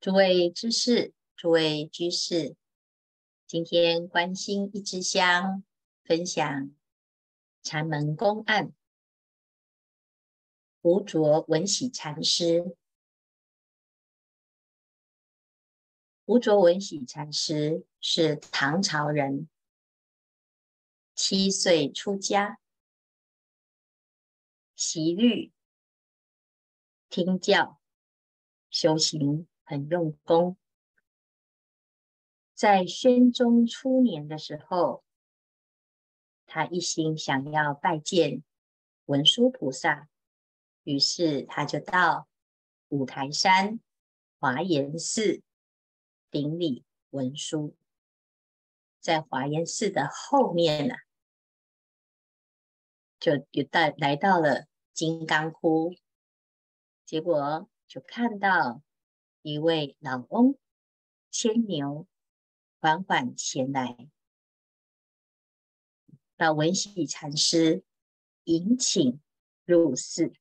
诸位知识，诸位居士，今天关心一支香，分享禅门公案。无着闻喜禅师，无着闻喜禅师是唐朝人，七岁出家，习律听教，修行很用功。在宣宗初年的时候，他一心想要拜见文殊菩萨。于是他就到五台山华严寺顶礼文殊，在华严寺的后面呢、啊，就有到来到了金刚窟，结果就看到一位老翁牵牛缓缓前来，到文喜禅师迎请入寺。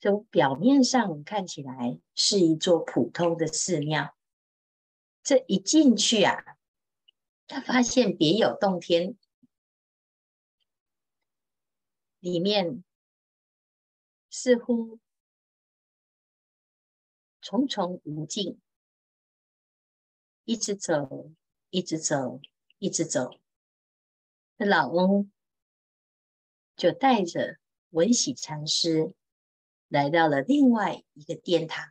从表面上看起来是一座普通的寺庙，这一进去啊，他发现别有洞天，里面似乎重重无尽，一直走，一直走，一直走，那老翁就带着闻喜禅师。来到了另外一个殿堂，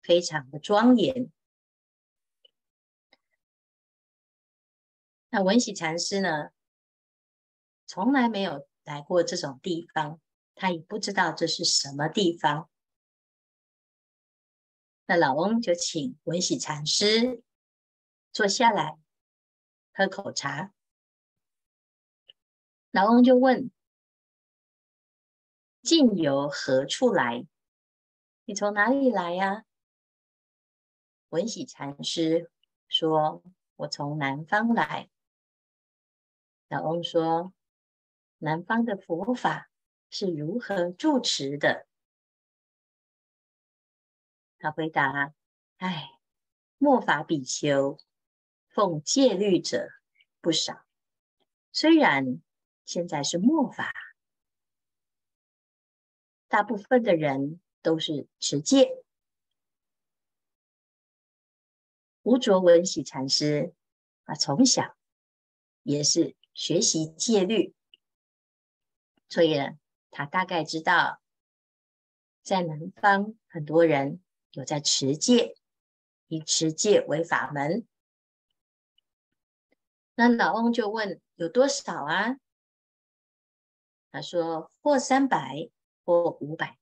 非常的庄严。那闻喜禅师呢，从来没有来过这种地方，他也不知道这是什么地方。那老翁就请闻喜禅师坐下来喝口茶。老翁就问。近由何处来？你从哪里来呀？闻喜禅师说：“我从南方来。”老翁说：“南方的佛法是如何住持的？”他回答：“哎，末法比丘奉戒律者不少，虽然现在是末法。”大部分的人都是持戒。吴卓文喜禅师啊，从小也是学习戒律，所以呢，他大概知道，在南方很多人有在持戒，以持戒为法门。那老翁就问：有多少啊？他说：或三百。或五百，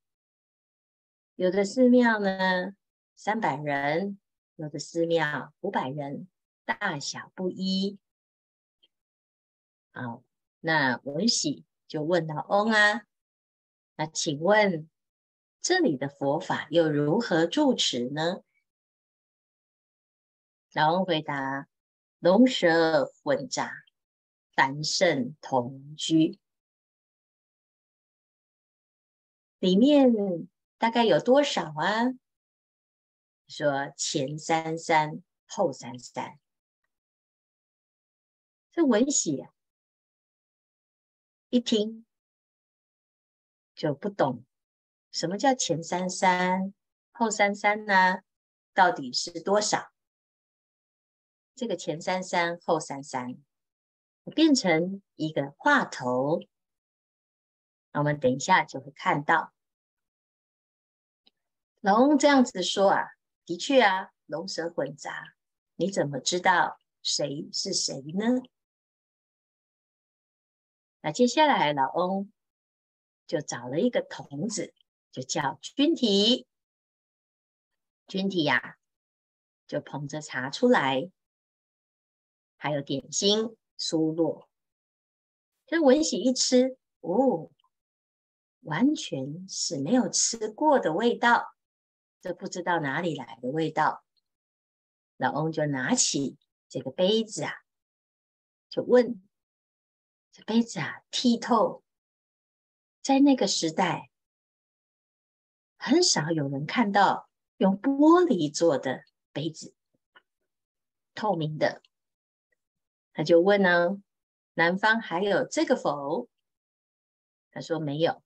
有的寺庙呢，三百人；有的寺庙五百人，大小不一。好，那闻喜就问老翁啊，那请问这里的佛法又如何住持呢？老翁回答：龙蛇混杂，凡圣同居。里面大概有多少啊？说前三三，后三三。这文喜啊，一听就不懂，什么叫前三三，后三三呢？到底是多少？这个前三三，后三三，变成一个话头。我们等一下就会看到，老翁这样子说啊，的确啊，龙蛇混杂，你怎么知道谁是谁呢？那接下来老翁就找了一个童子，就叫君体，君体呀，就捧着茶出来，还有点心、酥酪，这闻喜一吃，哦。完全是没有吃过的味道，这不知道哪里来的味道。老翁就拿起这个杯子啊，就问：“这杯子啊，剔透，在那个时代，很少有人看到用玻璃做的杯子，透明的。他就问呢，南方还有这个否？他说没有。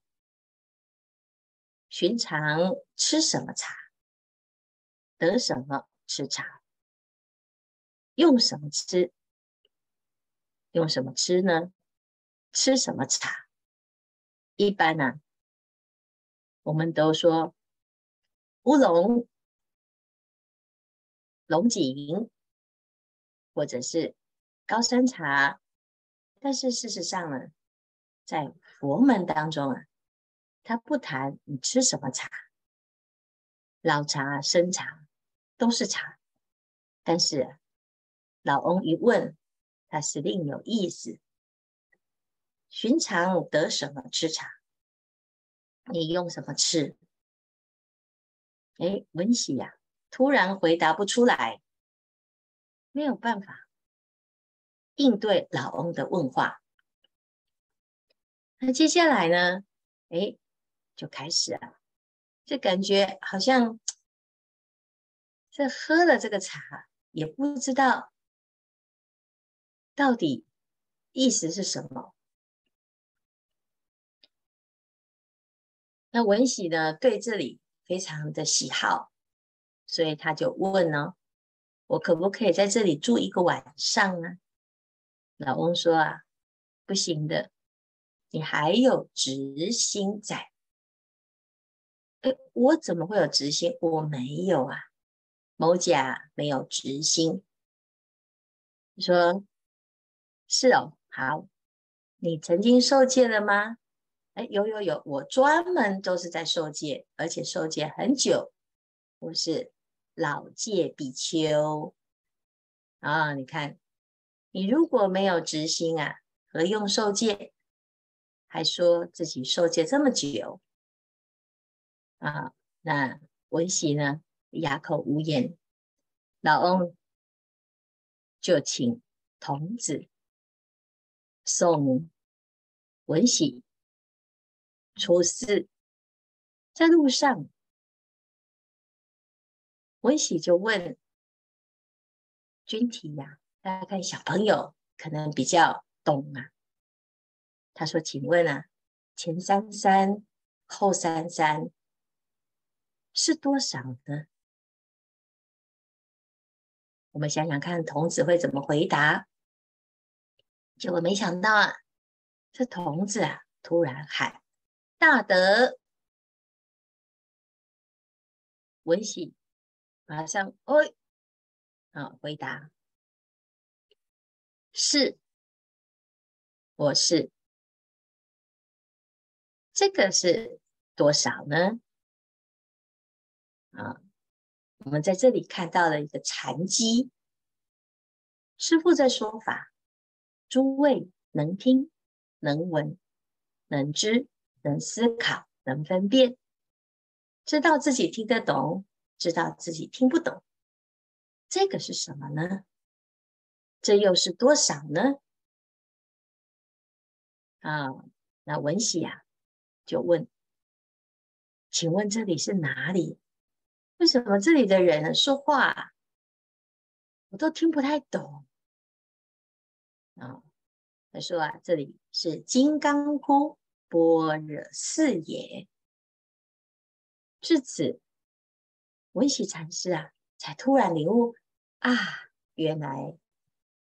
寻常吃什么茶，得什么吃茶，用什么吃，用什么吃呢？吃什么茶？一般呢、我们都说乌龙、龙井，或者是。高山茶，但是事实上呢，在佛门当中啊，他不谈你吃什么茶，老茶、生茶都是茶，但是老翁一问，他是另有意思。寻常得什么吃茶？你用什么吃？哎，文喜呀，突然回答不出来，没有办法。应对老翁的问话，那接下来呢？哎，就开始了，就感觉好像这喝了这个茶，也不知道到底意思是什么。那文喜呢，对这里非常的喜好，所以他就问呢：“我可不可以在这里住一个晚上呢？”老翁说：“啊，不行的，你还有执心在。诶，我怎么会有执心？我没有啊，某甲没有执心。你说是哦，好，你曾经受戒了吗？诶，有有有，我专门都是在受戒，而且受戒很久，我是老戒比丘啊，你看。”你如果没有执心啊，何用受戒？还说自己受戒这么久啊？那文喜呢？哑口无言。老翁就请童子送文喜出寺，在路上，文喜就问君提呀。大概小朋友可能比较懂啊。他说：“请问啊，前三三后三三是多少呢？”我们想想看，童子会怎么回答？结果没想到啊，这童子啊突然喊：“大德！”文喜马上哦，啊，回答。是，我是。这个是多少呢？啊，我们在这里看到了一个禅机。师父在说法，诸位能听、能闻、能知、能思考、能分辨，知道自己听得懂，知道自己听不懂。这个是什么呢？这又是多少呢？啊，那文喜啊就问：“请问这里是哪里？为什么这里的人说话我都听不太懂？”啊，他说啊，这里是金刚窟般若寺也。至此，文喜禅师啊才突然领悟啊，原来。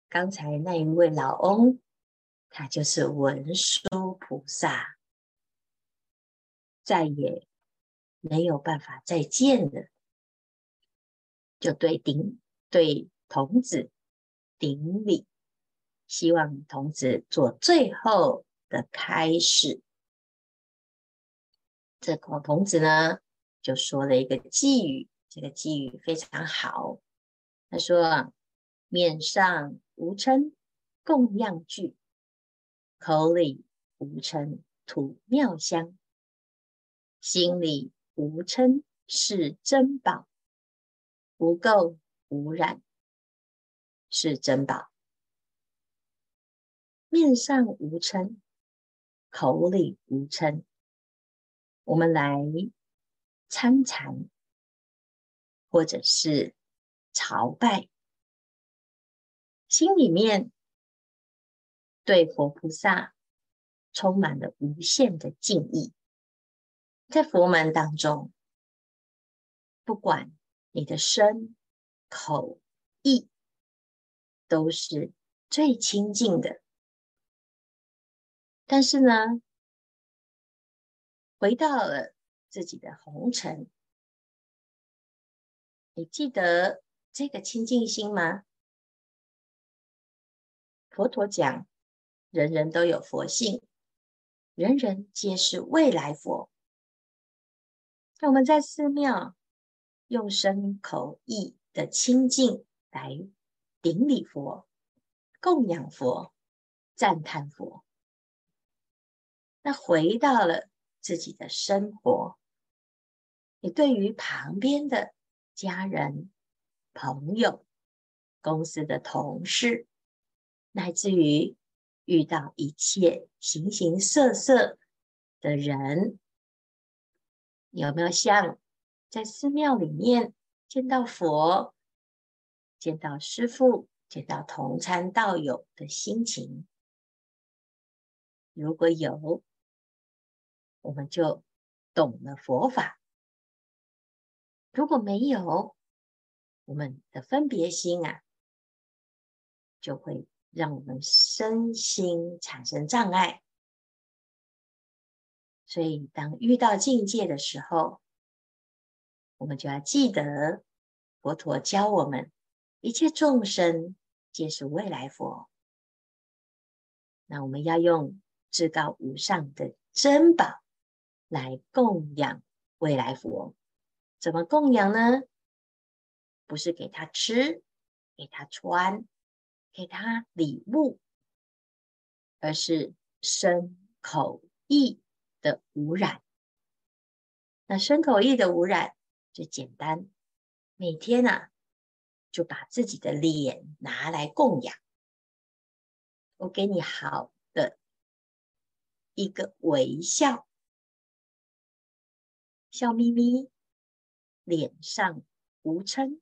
刚才那一位老翁，他就是文殊菩萨，再也没有办法再见了，就对顶对童子顶礼，希望童子做最后的开始。这个童子呢，就说了一个偈语，这个偈语非常好，他说。面上无称供养具，口里无称吐妙香，心里无称是珍宝，无垢无染是珍宝。面上无称，口里无称，我们来参禅，或者是朝拜，心里面对佛菩萨充满了无限的敬意。在佛门当中，不管你的身、口、意，都是最清净的。但是呢，回到了自己的红尘，你记得这个清净心吗？佛陀讲，人人都有佛性，人人皆是未来佛。那我们在寺庙用身口意的清净来顶礼佛、供养佛、赞叹佛。那回到了自己的生活，你对于旁边的家人、朋友、公司的同事，乃至于遇到一切形形色色的人，有没有像在寺庙里面见到佛、见到师父、见到同参道友的心情？如果有，我们就懂了佛法。如果没有，我们的分别心啊，就会让我们身心产生障碍。所以，当遇到境界的时候，我们就要记得佛陀教我们：一切众生皆是未来佛。那我们要用至高无上的珍宝。来供养未来佛，怎么供养呢？不是给他吃，给他穿，给他礼物，而是身口意的污染。那身口意的污染就简单，每天啊，就把自己的脸拿来供养。我给你好的一个微笑。笑眯眯，脸上无嗔。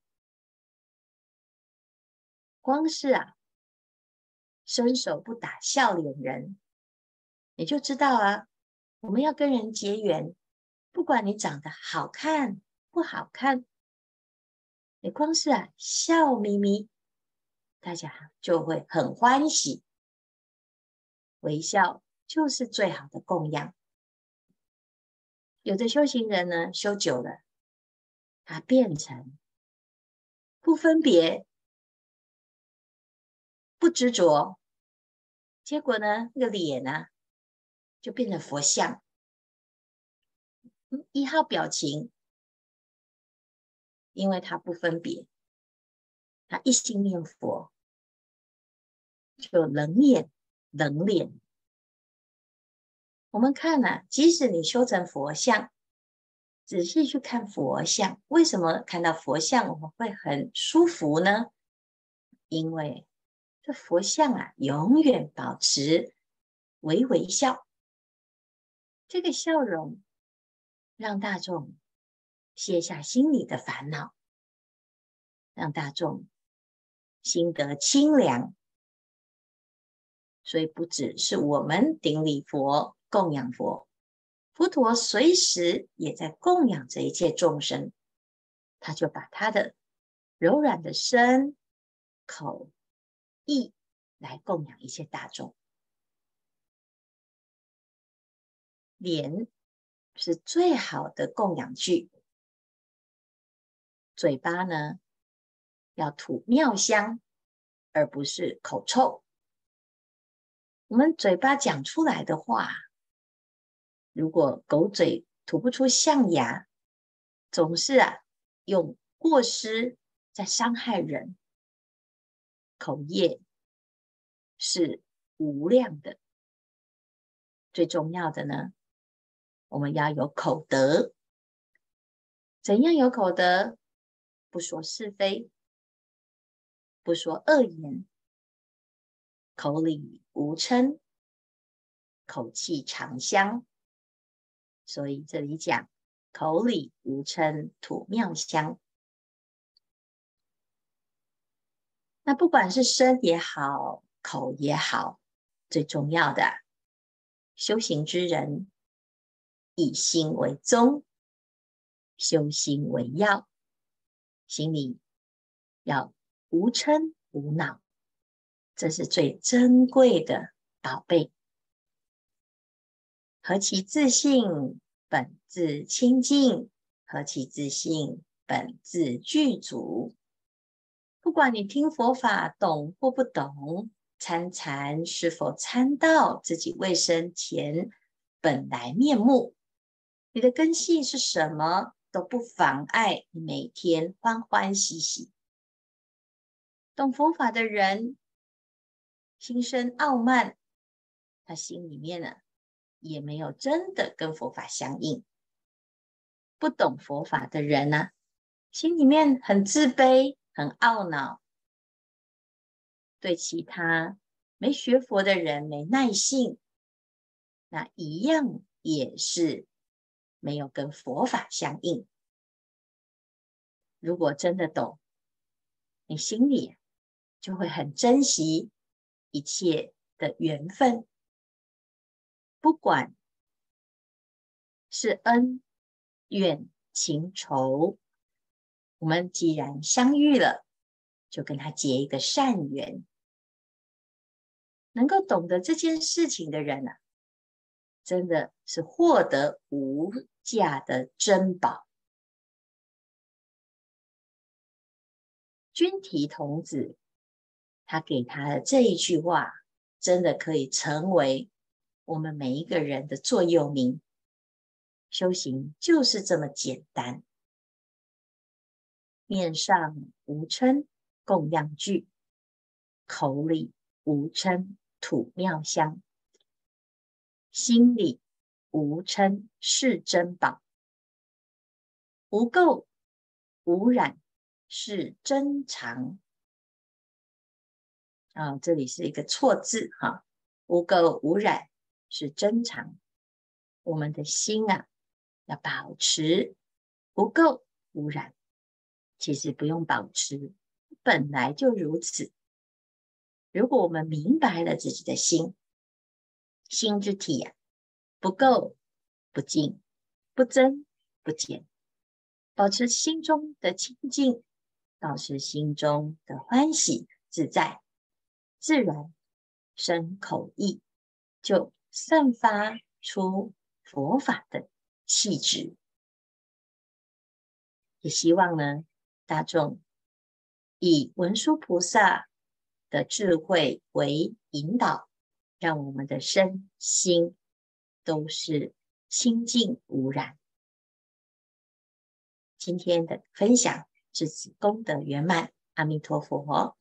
光是啊，伸手不打笑脸人，你就知道啊，我们要跟人结缘，不管你长得好看不好看，你光是啊笑眯眯，大家就会很欢喜。微笑就是最好的供养。有的修行人呢，修久了，他变成不分别、不执着，结果呢，那个脸呢，就变成佛像，一号表情，因为他不分别，他一心念佛，就冷眼、冷脸。我们看呢、啊，即使你修成佛像，仔细去看佛像，为什么看到佛像我们会很舒服呢？因为这佛像啊，永远保持微微笑，这个笑容让大众卸下心里的烦恼，让大众心得清凉。所以不只是我们顶礼佛。供养佛，佛陀随时也在供养这一切众生，他就把他的柔软的身、口、意来供养一切大众。脸是最好的供养具，嘴巴呢，要吐妙香，而不是口臭。我们嘴巴讲出来的话。如果狗嘴吐不出象牙，总是啊用过失在伤害人，口业是无量的。最重要的呢，我们要有口德。怎样有口德？不说是非，不说恶言，口里无嗔，口气常香。所以这里讲口里无称土妙香。那不管是身也好，口也好，最重要的修行之人，以心为宗，修心为要，心里要无嗔无恼，这是最珍贵的宝贝。何其自信，本自清净；何其自信，本自具足。不管你听佛法懂或不懂，参禅是否参到自己未生前本来面目，你的根系是什么都不妨碍你每天欢欢喜喜。懂佛法的人心生傲慢，他心里面呢也没有真的跟佛法相应。不懂佛法的人呢，心里面很自卑。很懊恼，对其他没学佛的人没耐性，那一样也是没有跟佛法相应。如果真的懂，你心里就会很珍惜一切的缘分，不管是恩怨情仇。我们既然相遇了，就跟他结一个善缘。能够懂得这件事情的人、啊，真的是获得无价的珍宝。君提童子，他给他的这一句话，真的可以成为我们每一个人的座右铭。修行就是这么简单。面上无嗔供养具，口里无嗔吐妙香，心里无嗔是珍宝，无垢无染是珍藏。啊，这里是一个错字哈，无垢无染是珍藏。我们的心啊，要保持不垢无染。其实不用保持，本来就如此。如果我们明白了自己的心，心之体呀、啊，不垢不净，不增不减，保持心中的清净，保持心中的欢喜自在，自然身口意就散发出佛法的气质。也希望呢。大众以文殊菩萨的智慧为引导，让我们的身心都是清净无染。今天的分享至此功德圆满，阿弥陀佛。